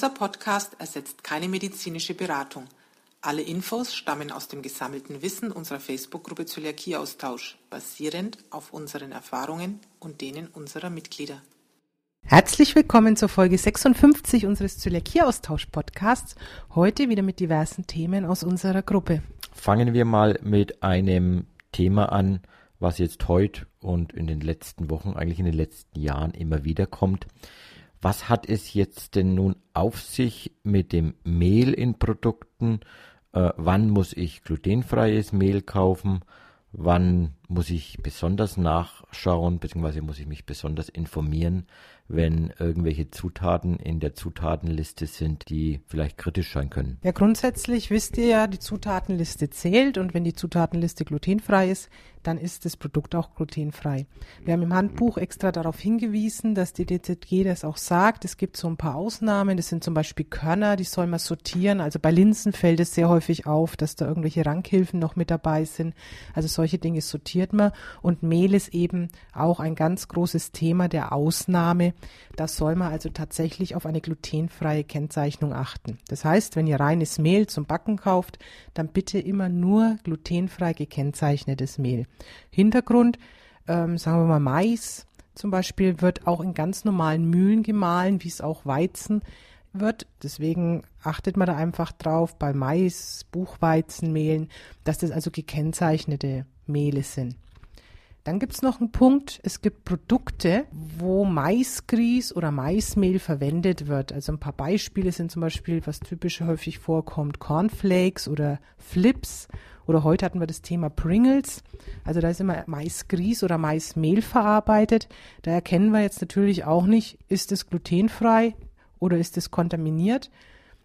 Dieser Podcast ersetzt keine medizinische Beratung. Alle Infos stammen aus dem gesammelten Wissen unserer Facebook-Gruppe Zöliakieaustausch, basierend auf unseren Erfahrungen und denen unserer Mitglieder. Herzlich willkommen zur Folge 56 unseres Zöliakie-Austausch-Podcasts. Heute wieder mit diversen Themen aus unserer Gruppe. Fangen wir mal mit einem Thema an, was jetzt heute und in den letzten Wochen, eigentlich in den letzten Jahren immer wieder kommt. Was hat es jetzt denn nun auf sich mit dem Mehl in Produkten? Äh, wann muss ich glutenfreies Mehl kaufen? Wann muss ich besonders nachschauen, beziehungsweise muss ich mich besonders informieren, wenn irgendwelche Zutaten in der Zutatenliste sind, die vielleicht kritisch sein können. Ja, grundsätzlich wisst ihr ja, die Zutatenliste zählt und wenn die Zutatenliste glutenfrei ist, dann ist das Produkt auch glutenfrei. Wir haben im Handbuch extra darauf hingewiesen, dass die DZG das auch sagt. Es gibt so ein paar Ausnahmen. Das sind zum Beispiel Körner, die soll man sortieren. Also bei Linsen fällt es sehr häufig auf, dass da irgendwelche Rankhilfen noch mit dabei sind. Also solche Dinge sortiert man. Und Mehl ist eben auch ein ganz großes Thema der Ausnahme. Da soll man also tatsächlich auf eine glutenfreie Kennzeichnung achten. Das heißt, wenn ihr reines Mehl zum Backen kauft, dann bitte immer nur glutenfrei gekennzeichnetes Mehl. Hintergrund, ähm, sagen wir mal Mais zum Beispiel, wird auch in ganz normalen Mühlen gemahlen, wie es auch Weizen wird. Deswegen achtet man da einfach drauf bei Mais, Buchweizenmehlen, dass das also gekennzeichnete Mehle sind. Dann gibt es noch einen Punkt, es gibt Produkte, wo Maisgrieß oder Maismehl verwendet wird. Also ein paar Beispiele sind zum Beispiel, was typisch häufig vorkommt, Cornflakes oder Flips. Oder heute hatten wir das Thema Pringles. Also da ist immer Maisgrieß oder Maismehl verarbeitet. Da erkennen wir jetzt natürlich auch nicht, ist es glutenfrei oder ist es kontaminiert.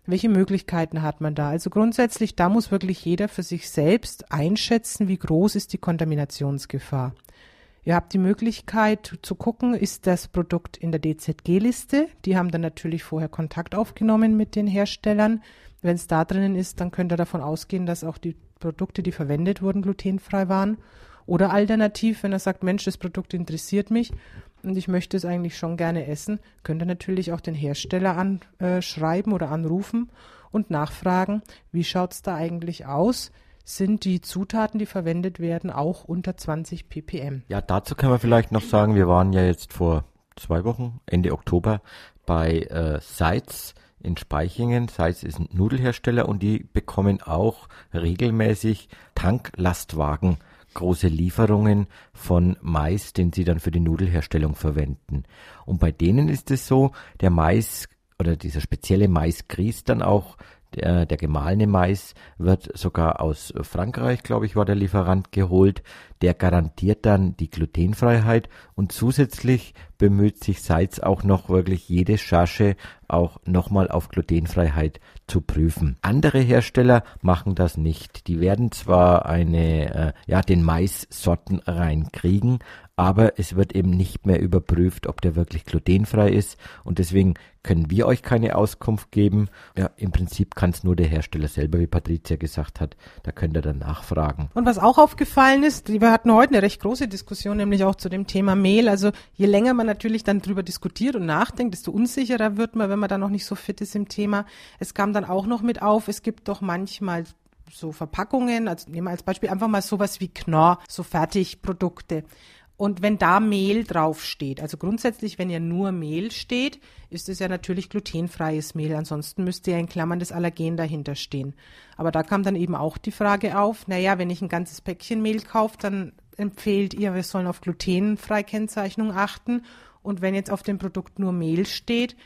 Welche Möglichkeiten hat man da? Also grundsätzlich, da muss wirklich jeder für sich selbst einschätzen, wie groß ist die Kontaminationsgefahr. Ihr habt die Möglichkeit zu gucken, ist das Produkt in der DZG-Liste. Die haben dann natürlich vorher Kontakt aufgenommen mit den Herstellern. Wenn es da drinnen ist, dann könnt ihr davon ausgehen, dass auch die Produkte, die verwendet wurden, glutenfrei waren. Oder alternativ, wenn er sagt, Mensch, das Produkt interessiert mich und ich möchte es eigentlich schon gerne essen, könnt ihr natürlich auch den Hersteller anschreiben oder anrufen und nachfragen, wie schaut es da eigentlich aus? sind die Zutaten, die verwendet werden, auch unter 20 ppm. Ja, dazu können wir vielleicht noch sagen, wir waren ja jetzt vor zwei Wochen, Ende Oktober, bei äh, Seitz in Speichingen. Seitz ist ein Nudelhersteller und die bekommen auch regelmäßig Tanklastwagen große Lieferungen von Mais, den sie dann für die Nudelherstellung verwenden. Und bei denen ist es so, der Mais oder dieser spezielle Maisgrieß dann auch der, der gemahlene Mais wird sogar aus Frankreich, glaube ich, war der Lieferant geholt. Der garantiert dann die Glutenfreiheit und zusätzlich bemüht sich Seitz auch noch wirklich jede Charge auch nochmal auf Glutenfreiheit zu prüfen. Andere Hersteller machen das nicht. Die werden zwar eine, äh, ja, den Maissorten reinkriegen, aber es wird eben nicht mehr überprüft, ob der wirklich glutenfrei ist und deswegen können wir euch keine Auskunft geben. Ja, im Prinzip kann es nur der Hersteller selber, wie Patricia gesagt hat. Da könnt ihr dann nachfragen. Und was auch aufgefallen ist, wir hatten heute eine recht große Diskussion, nämlich auch zu dem Thema Mehl. Also je länger man natürlich dann drüber diskutiert und nachdenkt, desto unsicherer wird man, wenn man da noch nicht so fit ist im Thema. Es kam dann auch noch mit auf, es gibt doch manchmal so Verpackungen, also nehmen wir als Beispiel einfach mal sowas wie Knorr, so Fertigprodukte. Und wenn da Mehl draufsteht, also grundsätzlich, wenn ja nur Mehl steht, ist es ja natürlich glutenfreies Mehl. Ansonsten müsste ja in Klammern das Allergen dahinter stehen. Aber da kam dann eben auch die Frage auf, naja, wenn ich ein ganzes Päckchen Mehl kaufe, dann empfehlt ihr, wir sollen auf glutenfreie Kennzeichnung achten. Und wenn jetzt auf dem Produkt nur Mehl steht,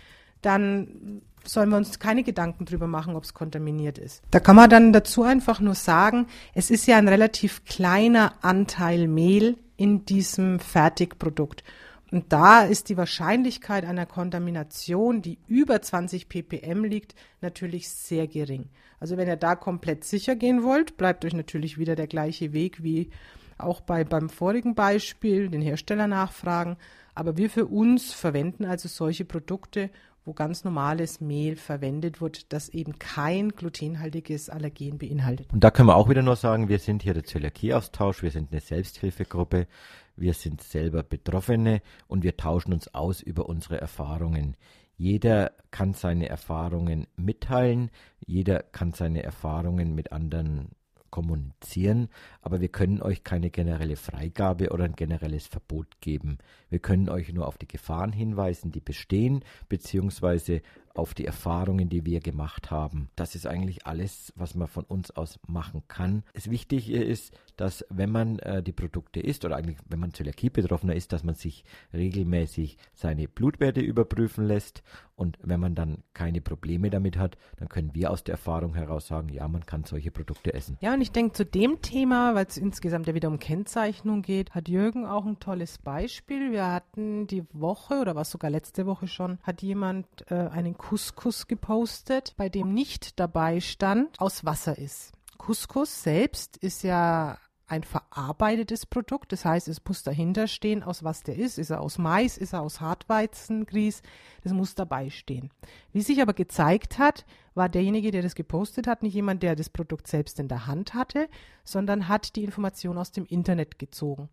dann sollen wir uns keine Gedanken drüber machen, ob es kontaminiert ist. Da kann man dann dazu einfach nur sagen, es ist ja ein relativ kleiner Anteil Mehl in diesem Fertigprodukt. Und da ist die Wahrscheinlichkeit einer Kontamination, die über 20 ppm liegt, natürlich sehr gering. Also wenn ihr da komplett sicher gehen wollt, bleibt euch natürlich wieder der gleiche Weg wie auch bei, beim vorigen Beispiel, den Hersteller nachfragen. Aber wir für uns verwenden also solche Produkte, wo ganz normales Mehl verwendet wird, das eben kein glutenhaltiges Allergen beinhaltet. Und da können wir auch wieder nur sagen, wir sind hier der Zöliakieaustausch, wir sind eine Selbsthilfegruppe, wir sind selber Betroffene und wir tauschen uns aus über unsere Erfahrungen. Jeder kann seine Erfahrungen mitteilen, jeder kann seine Erfahrungen mit anderen kommunizieren, aber wir können euch keine generelle Freigabe oder ein generelles Verbot geben. Wir können euch nur auf die Gefahren hinweisen, die bestehen, beziehungsweise auf die Erfahrungen, die wir gemacht haben. Das ist eigentlich alles, was man von uns aus machen kann. Das Wichtige ist, dass wenn man äh, die Produkte isst oder eigentlich wenn man Zöliakie betroffener ist, dass man sich regelmäßig seine Blutwerte überprüfen lässt und wenn man dann keine Probleme damit hat, dann können wir aus der Erfahrung heraus sagen, ja, man kann solche Produkte essen. Ja, und ich denke zu dem Thema, weil es insgesamt ja wieder um Kennzeichnung geht, hat Jürgen auch ein tolles Beispiel. Wir hatten die Woche oder was sogar letzte Woche schon, hat jemand äh, einen Couscous gepostet, bei dem nicht dabei stand, aus Wasser ist. Couscous selbst ist ja ein verarbeitetes Produkt. Das heißt, es muss dahinter stehen, aus was der ist. Ist er aus Mais, ist er aus Hartweizengrieß? Das muss dabei stehen. Wie sich aber gezeigt hat, war derjenige, der das gepostet hat, nicht jemand, der das Produkt selbst in der Hand hatte, sondern hat die Information aus dem Internet gezogen.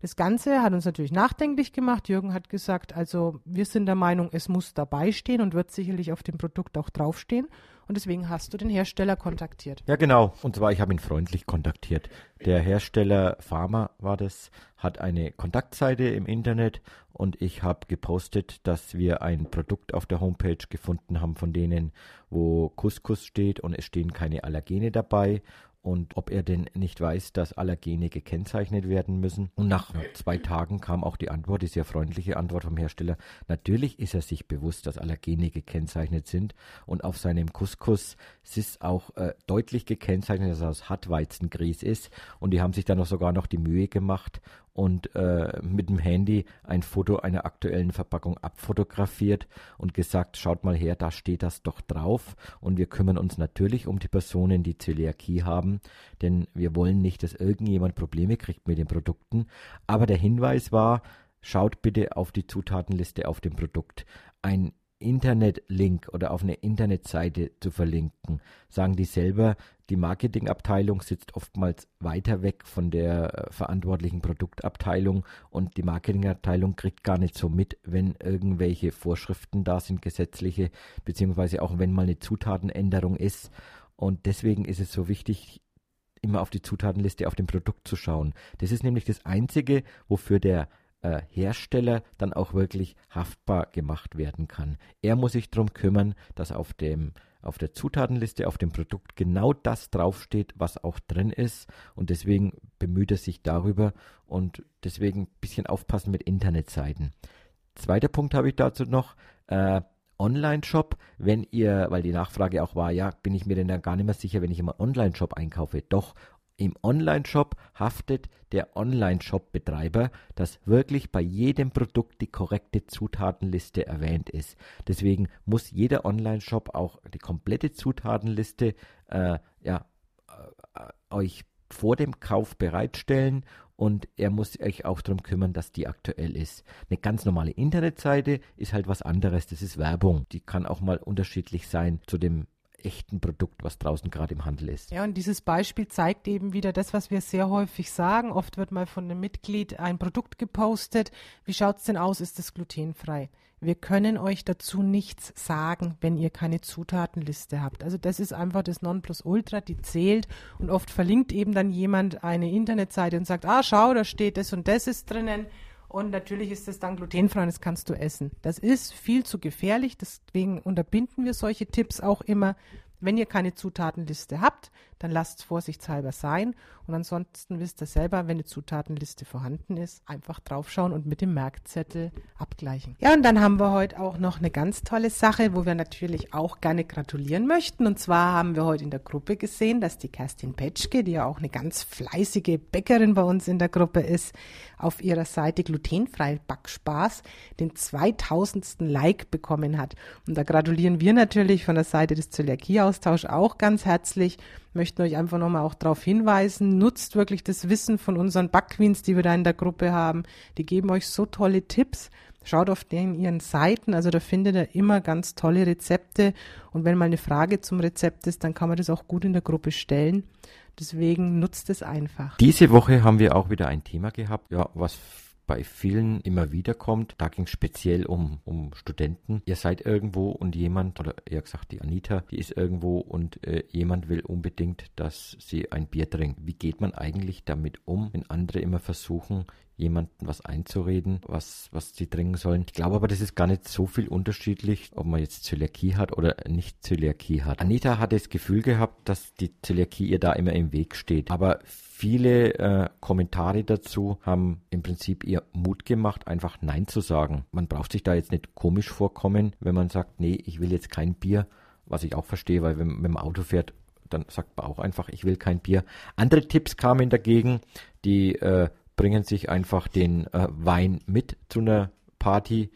Das Ganze hat uns natürlich nachdenklich gemacht. Jürgen hat gesagt, also wir sind der Meinung, es muss dabei stehen und wird sicherlich auf dem Produkt auch draufstehen. Und deswegen hast du den Hersteller kontaktiert. Ja, genau. Und zwar, ich habe ihn freundlich kontaktiert. Der Hersteller Pharma war das, hat eine Kontaktseite im Internet und ich habe gepostet, dass wir ein Produkt auf der Homepage gefunden haben von denen, wo Couscous steht und es stehen keine Allergene dabei und ob er denn nicht weiß, dass Allergene gekennzeichnet werden müssen. Und nach zwei Tagen kam auch die Antwort, die sehr freundliche Antwort vom Hersteller. Natürlich ist er sich bewusst, dass Allergene gekennzeichnet sind und auf seinem Couscous ist auch äh, deutlich gekennzeichnet, dass er aus Hartweizengrieß ist und die haben sich dann noch sogar noch die Mühe gemacht und äh, mit dem Handy ein Foto einer aktuellen Verpackung abfotografiert und gesagt, schaut mal her, da steht das doch drauf. Und wir kümmern uns natürlich um die Personen, die Zöliakie haben, denn wir wollen nicht, dass irgendjemand Probleme kriegt mit den Produkten. Aber der Hinweis war, schaut bitte auf die Zutatenliste auf dem Produkt. Ein Internetlink oder auf eine Internetseite zu verlinken. Sagen die selber, die Marketingabteilung sitzt oftmals weiter weg von der äh, verantwortlichen Produktabteilung und die Marketingabteilung kriegt gar nicht so mit, wenn irgendwelche Vorschriften da sind, gesetzliche, beziehungsweise auch wenn mal eine Zutatenänderung ist. Und deswegen ist es so wichtig, immer auf die Zutatenliste auf dem Produkt zu schauen. Das ist nämlich das Einzige, wofür der äh, Hersteller dann auch wirklich haftbar gemacht werden kann. Er muss sich darum kümmern, dass auf dem auf der Zutatenliste auf dem Produkt genau das draufsteht, was auch drin ist. Und deswegen bemüht er sich darüber und deswegen ein bisschen aufpassen mit Internetseiten. Zweiter Punkt habe ich dazu noch. Äh, Online-Shop, wenn ihr, weil die Nachfrage auch war, ja, bin ich mir denn dann gar nicht mehr sicher, wenn ich immer Online-Shop einkaufe. Doch, im Online-Shop haftet der Online-Shop-Betreiber, dass wirklich bei jedem Produkt die korrekte Zutatenliste erwähnt ist. Deswegen muss jeder Online-Shop auch die komplette Zutatenliste äh, ja, äh, euch vor dem Kauf bereitstellen und er muss euch auch darum kümmern, dass die aktuell ist. Eine ganz normale Internetseite ist halt was anderes, das ist Werbung. Die kann auch mal unterschiedlich sein zu dem echten Produkt, was draußen gerade im Handel ist. Ja, und dieses Beispiel zeigt eben wieder das, was wir sehr häufig sagen. Oft wird mal von einem Mitglied ein Produkt gepostet. Wie schaut es denn aus? Ist es glutenfrei? Wir können euch dazu nichts sagen, wenn ihr keine Zutatenliste habt. Also das ist einfach das Nonplusultra, die zählt und oft verlinkt eben dann jemand eine Internetseite und sagt, ah, schau, da steht das und das ist drinnen und natürlich ist es dann glutenfrei und das kannst du essen. Das ist viel zu gefährlich, deswegen unterbinden wir solche Tipps auch immer. Wenn ihr keine Zutatenliste habt, dann lasst es vorsichtshalber sein. Und ansonsten wisst ihr selber, wenn eine Zutatenliste vorhanden ist, einfach draufschauen und mit dem Merkzettel abgleichen. Ja, und dann haben wir heute auch noch eine ganz tolle Sache, wo wir natürlich auch gerne gratulieren möchten. Und zwar haben wir heute in der Gruppe gesehen, dass die Kerstin Petschke, die ja auch eine ganz fleißige Bäckerin bei uns in der Gruppe ist, auf ihrer Seite glutenfrei Backspaß den 2000. Like bekommen hat. Und da gratulieren wir natürlich von der Seite des Zöliakie-Austausch auch ganz herzlich möchten euch einfach nochmal auch darauf hinweisen, nutzt wirklich das Wissen von unseren Backqueens, die wir da in der Gruppe haben. Die geben euch so tolle Tipps. Schaut auf den ihren Seiten, also da findet ihr immer ganz tolle Rezepte. Und wenn mal eine Frage zum Rezept ist, dann kann man das auch gut in der Gruppe stellen. Deswegen nutzt es einfach. Diese Woche haben wir auch wieder ein Thema gehabt, ja, was bei vielen immer wieder kommt. Da ging es speziell um, um Studenten. Ihr seid irgendwo und jemand, oder eher gesagt die Anita, die ist irgendwo und äh, jemand will unbedingt, dass sie ein Bier trinkt. Wie geht man eigentlich damit um, wenn andere immer versuchen, jemandem was einzureden, was, was sie trinken sollen. Ich glaube aber, das ist gar nicht so viel unterschiedlich, ob man jetzt Zöliakie hat oder nicht Zöliakie hat. Anita hat das Gefühl gehabt, dass die Zöliakie ihr da immer im Weg steht. Aber viele äh, Kommentare dazu haben im Prinzip ihr Mut gemacht, einfach Nein zu sagen. Man braucht sich da jetzt nicht komisch vorkommen, wenn man sagt, nee, ich will jetzt kein Bier, was ich auch verstehe, weil wenn man mit dem Auto fährt, dann sagt man auch einfach, ich will kein Bier. Andere Tipps kamen dagegen, die äh, bringen sich einfach den äh, Wein mit zu einer Party.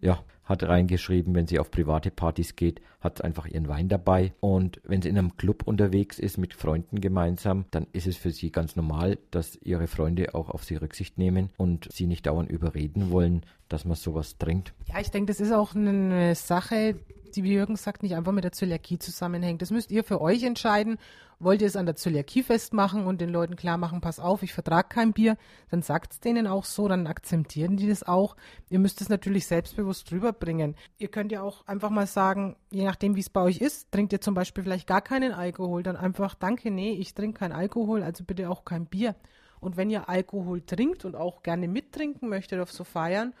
Ja, hat reingeschrieben, wenn sie auf private Partys geht, hat einfach ihren Wein dabei. Und wenn sie in einem Club unterwegs ist mit Freunden gemeinsam, dann ist es für sie ganz normal, dass ihre Freunde auch auf sie Rücksicht nehmen und sie nicht dauernd überreden wollen, dass man sowas trinkt. Ja, ich denke, das ist auch eine Sache, die, wie Jürgen sagt, nicht einfach mit der Zöliakie zusammenhängt. Das müsst ihr für euch entscheiden. Wollt ihr es an der Zöliakie festmachen und den Leuten klar machen, pass auf, ich vertrage kein Bier, dann sagt es denen auch so, dann akzeptieren die das auch. Ihr müsst es natürlich selbstbewusst rüberbringen. Ihr könnt ja auch einfach mal sagen, je nachdem, wie es bei euch ist, trinkt ihr zum Beispiel vielleicht gar keinen Alkohol, dann einfach, danke, nee, ich trinke keinen Alkohol, also bitte auch kein Bier. Und wenn ihr Alkohol trinkt und auch gerne mittrinken möchtet auf so Feiern,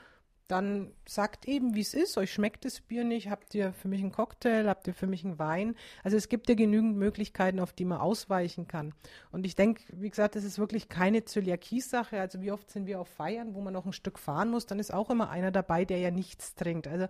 dann sagt eben, wie es ist. Euch schmeckt das Bier nicht. Habt ihr für mich einen Cocktail? Habt ihr für mich einen Wein? Also es gibt ja genügend Möglichkeiten, auf die man ausweichen kann. Und ich denke, wie gesagt, das ist wirklich keine Zöliakie-Sache. Also wie oft sind wir auf Feiern, wo man noch ein Stück fahren muss, dann ist auch immer einer dabei, der ja nichts trinkt. Also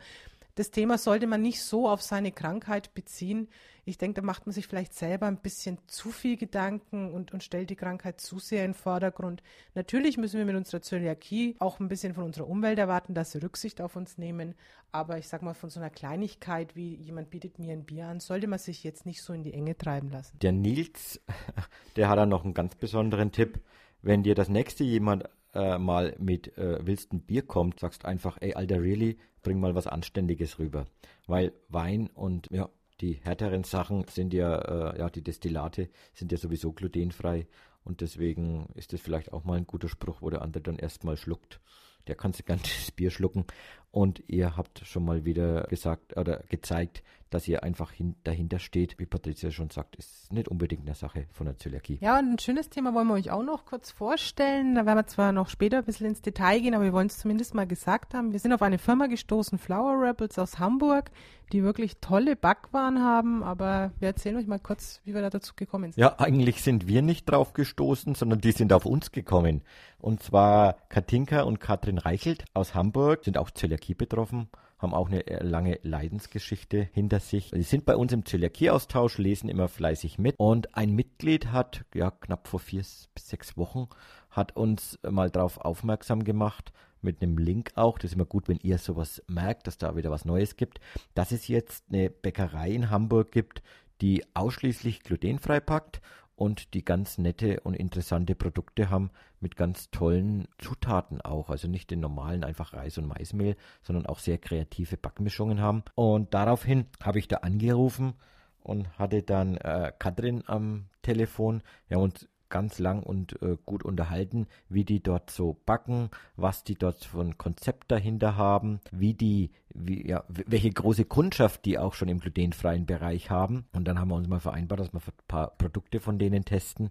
das Thema sollte man nicht so auf seine Krankheit beziehen. Ich denke, da macht man sich vielleicht selber ein bisschen zu viel Gedanken und, und stellt die Krankheit zu sehr in den Vordergrund. Natürlich müssen wir mit unserer Zöliakie auch ein bisschen von unserer Umwelt erwarten, dass sie Rücksicht auf uns nehmen. Aber ich sag mal, von so einer Kleinigkeit wie jemand bietet mir ein Bier an, sollte man sich jetzt nicht so in die Enge treiben lassen. Der Nils, der hat dann noch einen ganz besonderen Tipp. Wenn dir das nächste jemand äh, mal mit äh, willst ein Bier kommt, sagst einfach, ey, Alter, really, bring mal was Anständiges rüber. Weil Wein und ja, die härteren Sachen sind ja, äh, ja, die Destillate sind ja sowieso glutenfrei und deswegen ist das vielleicht auch mal ein guter Spruch, wo der andere dann erstmal schluckt. Der kann sich ganzes Bier schlucken und ihr habt schon mal wieder gesagt oder gezeigt, dass ihr einfach hin, dahinter steht, wie Patricia schon sagt, ist nicht unbedingt eine Sache von der Zöliakie. Ja, und ein schönes Thema wollen wir euch auch noch kurz vorstellen. Da werden wir zwar noch später ein bisschen ins Detail gehen, aber wir wollen es zumindest mal gesagt haben. Wir sind auf eine Firma gestoßen, Flower Rebels aus Hamburg, die wirklich tolle Backwaren haben, aber wir erzählen euch mal kurz, wie wir da dazu gekommen sind. Ja, eigentlich sind wir nicht drauf gestoßen, sondern die sind auf uns gekommen. Und zwar Katinka und Katrin Reichelt aus Hamburg sind auch Zöliakie betroffen haben auch eine äh, lange Leidensgeschichte hinter sich. Sie sind bei uns im Zöliakie-Austausch, lesen immer fleißig mit. Und ein Mitglied hat, ja, knapp vor vier bis sechs Wochen, hat uns mal darauf aufmerksam gemacht, mit einem Link auch. Das ist immer gut, wenn ihr sowas merkt, dass da wieder was Neues gibt. Dass es jetzt eine Bäckerei in Hamburg gibt, die ausschließlich glutenfrei packt und die ganz nette und interessante Produkte haben mit ganz tollen Zutaten auch. Also nicht den normalen einfach Reis und Maismehl, sondern auch sehr kreative Backmischungen haben. Und daraufhin habe ich da angerufen und hatte dann äh, Katrin am Telefon. Wir haben uns ganz lang und äh, gut unterhalten, wie die dort so backen, was die dort für ein Konzept dahinter haben, wie die, wie, ja, welche große Kundschaft die auch schon im glutenfreien Bereich haben. Und dann haben wir uns mal vereinbart, dass wir ein paar Produkte von denen testen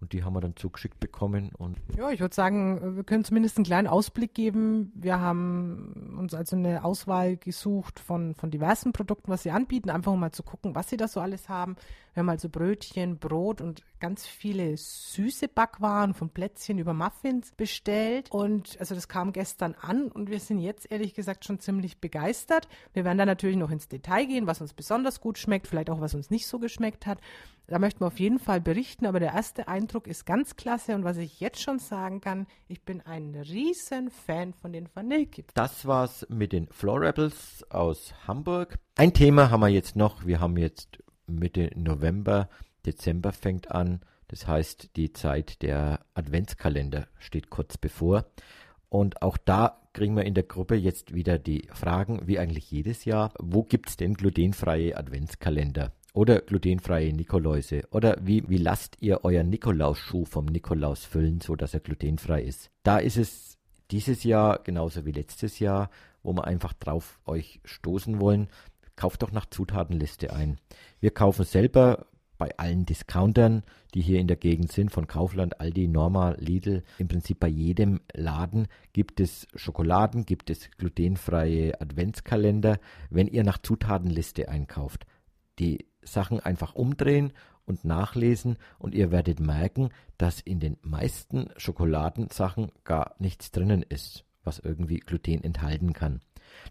und die haben wir dann zugeschickt bekommen. Und ja, ich würde sagen, wir können zumindest einen kleinen Ausblick geben. Wir haben uns also eine Auswahl gesucht von, von diversen Produkten, was sie anbieten, einfach mal zu gucken, was sie da so alles haben. Wir haben also Brötchen, Brot und ganz viele süße Backwaren von Plätzchen über Muffins bestellt. Und also das kam gestern an und wir sind jetzt ehrlich gesagt schon ziemlich begeistert. Wir werden da natürlich noch ins Detail gehen, was uns besonders gut schmeckt, vielleicht auch was uns nicht so geschmeckt hat. Da möchten wir auf jeden Fall berichten, aber der erste Eindruck ist ganz klasse und was ich jetzt schon sagen kann, ich bin ein riesen Fan von den Vanillekipferl. Das war's mit den Floor Rebels aus Hamburg. Ein Thema haben wir jetzt noch. Wir haben jetzt Mitte November, Dezember fängt an. Das heißt, die Zeit der Adventskalender steht kurz bevor. Und auch da kriegen wir in der Gruppe jetzt wieder die Fragen, wie eigentlich jedes Jahr, wo gibt es denn glutenfreie Adventskalender? Oder glutenfreie Nikoläuse. Oder wie, wie lasst ihr euren Nikolausschuh vom Nikolaus füllen, so dass er glutenfrei ist? Da ist es dieses Jahr, genauso wie letztes Jahr, wo wir einfach drauf euch stoßen wollen, kauft doch nach Zutatenliste ein. Wir kaufen selber bei allen Discountern, die hier in der Gegend sind, von Kaufland, Aldi, Norma, Lidl, im Prinzip bei jedem Laden gibt es Schokoladen, gibt es glutenfreie Adventskalender, wenn ihr nach Zutatenliste einkauft. Die Sachen einfach umdrehen und nachlesen und ihr werdet merken, dass in den meisten Schokoladensachen gar nichts drinnen ist, was irgendwie Gluten enthalten kann.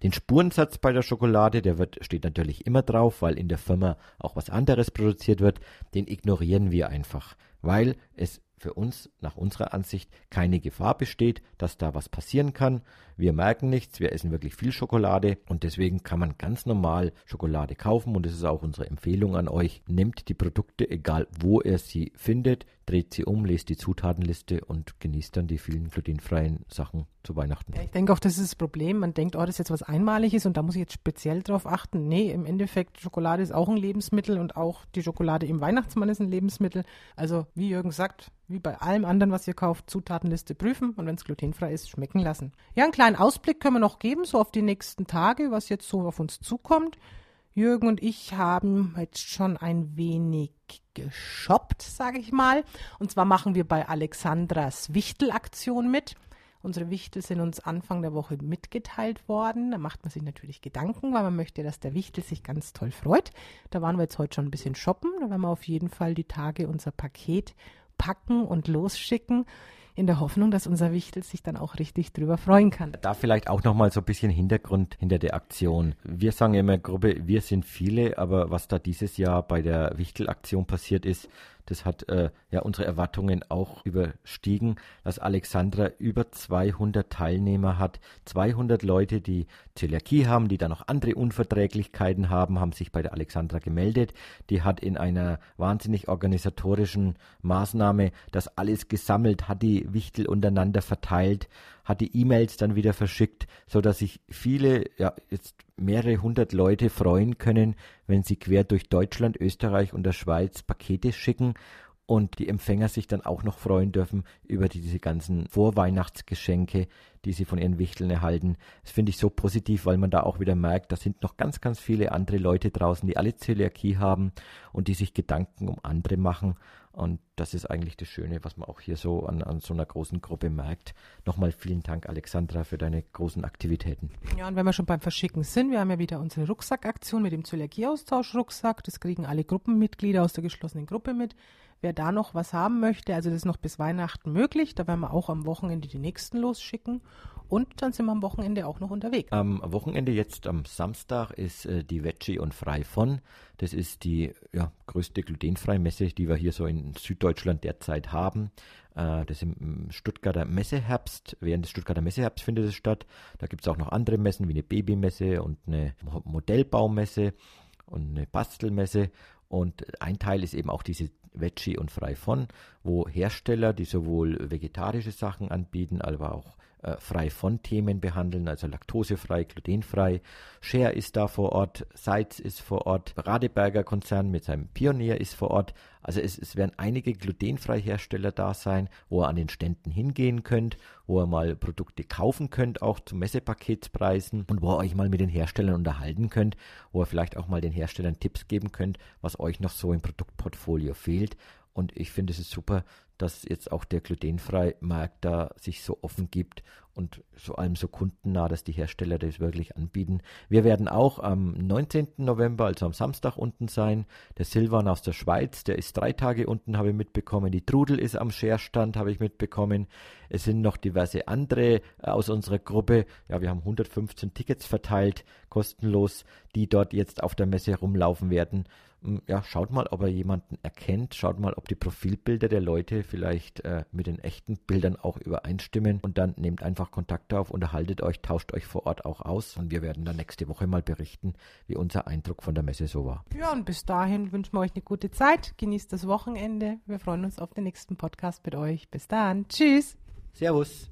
Den Spurensatz bei der Schokolade, der wird, steht natürlich immer drauf, weil in der Firma auch was anderes produziert wird. Den ignorieren wir einfach, weil es für uns nach unserer Ansicht keine Gefahr besteht, dass da was passieren kann. Wir merken nichts, wir essen wirklich viel Schokolade und deswegen kann man ganz normal Schokolade kaufen und das ist auch unsere Empfehlung an euch. Nehmt die Produkte, egal wo ihr sie findet, dreht sie um, lest die Zutatenliste und genießt dann die vielen glutenfreien Sachen zu Weihnachten. Ja, ich denke auch, das ist das Problem. Man denkt, oh, das ist jetzt was Einmaliges und da muss ich jetzt speziell drauf achten. Nee, im Endeffekt, Schokolade ist auch ein Lebensmittel und auch die Schokolade im Weihnachtsmann ist ein Lebensmittel. Also, wie Jürgen sagt, wie bei allem anderen, was ihr kauft, Zutatenliste prüfen und wenn es glutenfrei ist, schmecken lassen. Ja, einen kleinen Ausblick können wir noch geben, so auf die nächsten Tage, was jetzt so auf uns zukommt. Jürgen und ich haben jetzt schon ein wenig geshoppt, sage ich mal. Und zwar machen wir bei Alexandras Wichtelaktion mit. Unsere Wichtel sind uns Anfang der Woche mitgeteilt worden. Da macht man sich natürlich Gedanken, weil man möchte, dass der Wichtel sich ganz toll freut. Da waren wir jetzt heute schon ein bisschen shoppen. Da werden wir auf jeden Fall die Tage unser Paket packen und losschicken in der Hoffnung, dass unser Wichtel sich dann auch richtig drüber freuen kann. Da vielleicht auch nochmal so ein bisschen Hintergrund hinter der Aktion. Wir sagen immer Gruppe, wir sind viele, aber was da dieses Jahr bei der Wichtelaktion passiert ist, das hat äh, ja unsere Erwartungen auch überstiegen, dass Alexandra über 200 Teilnehmer hat. 200 Leute, die Zöliakie haben, die dann noch andere Unverträglichkeiten haben, haben sich bei der Alexandra gemeldet. Die hat in einer wahnsinnig organisatorischen Maßnahme das alles gesammelt, hat die Wichtel untereinander verteilt, hat die E-Mails dann wieder verschickt, so dass sich viele, ja, jetzt mehrere hundert Leute freuen können, wenn sie quer durch Deutschland, Österreich und der Schweiz Pakete schicken und die Empfänger sich dann auch noch freuen dürfen über diese ganzen Vorweihnachtsgeschenke, die sie von ihren Wichteln erhalten. Das finde ich so positiv, weil man da auch wieder merkt, da sind noch ganz, ganz viele andere Leute draußen, die alle Zöliakie haben und die sich Gedanken um andere machen. Und das ist eigentlich das Schöne, was man auch hier so an, an so einer großen Gruppe merkt. Nochmal vielen Dank, Alexandra, für deine großen Aktivitäten. Ja, und wenn wir schon beim Verschicken sind, wir haben ja wieder unsere Rucksackaktion mit dem Zöliakieaustausch-Rucksack. Das kriegen alle Gruppenmitglieder aus der geschlossenen Gruppe mit. Wer da noch was haben möchte, also das ist noch bis Weihnachten möglich, da werden wir auch am Wochenende die nächsten losschicken. Und dann sind wir am Wochenende auch noch unterwegs. Am Wochenende, jetzt am Samstag, ist äh, die Veggie und Frei von. Das ist die ja, größte glutenfreie Messe, die wir hier so in Süddeutschland derzeit haben. Äh, das ist im Stuttgarter Messeherbst. Während des Stuttgarter Messeherbst findet es statt. Da gibt es auch noch andere Messen wie eine Babymesse und eine Modellbaumesse und eine Bastelmesse. Und ein Teil ist eben auch diese Veggie und Frei von, wo Hersteller, die sowohl vegetarische Sachen anbieten, aber auch äh, frei von Themen behandeln, also laktosefrei, glutenfrei. Share ist da vor Ort, Seitz ist vor Ort, Radeberger Konzern mit seinem Pionier ist vor Ort. Also es, es werden einige glutenfrei Hersteller da sein, wo ihr an den Ständen hingehen könnt, wo ihr mal Produkte kaufen könnt, auch zu Messepaketspreisen und wo ihr euch mal mit den Herstellern unterhalten könnt, wo ihr vielleicht auch mal den Herstellern Tipps geben könnt, was euch noch so im Produktportfolio fehlt. Und ich finde es ist super, dass jetzt auch der glutenfreie Markt da sich so offen gibt und vor allem so kundennah, dass die Hersteller das wirklich anbieten. Wir werden auch am 19. November, also am Samstag unten sein. Der Silvan aus der Schweiz, der ist drei Tage unten, habe ich mitbekommen. Die Trudel ist am Scherstand, habe ich mitbekommen. Es sind noch diverse andere äh, aus unserer Gruppe. Ja, wir haben 115 Tickets verteilt, kostenlos, die dort jetzt auf der Messe rumlaufen werden. Hm, ja, schaut mal, ob er jemanden erkennt, schaut mal, ob die Profilbilder der Leute vielleicht äh, mit den echten Bildern auch übereinstimmen und dann nehmt einfach Kontakt auf, unterhaltet euch, tauscht euch vor Ort auch aus und wir werden dann nächste Woche mal berichten, wie unser Eindruck von der Messe so war. Ja, und bis dahin wünschen wir euch eine gute Zeit, genießt das Wochenende, wir freuen uns auf den nächsten Podcast mit euch. Bis dann, tschüss. Servus.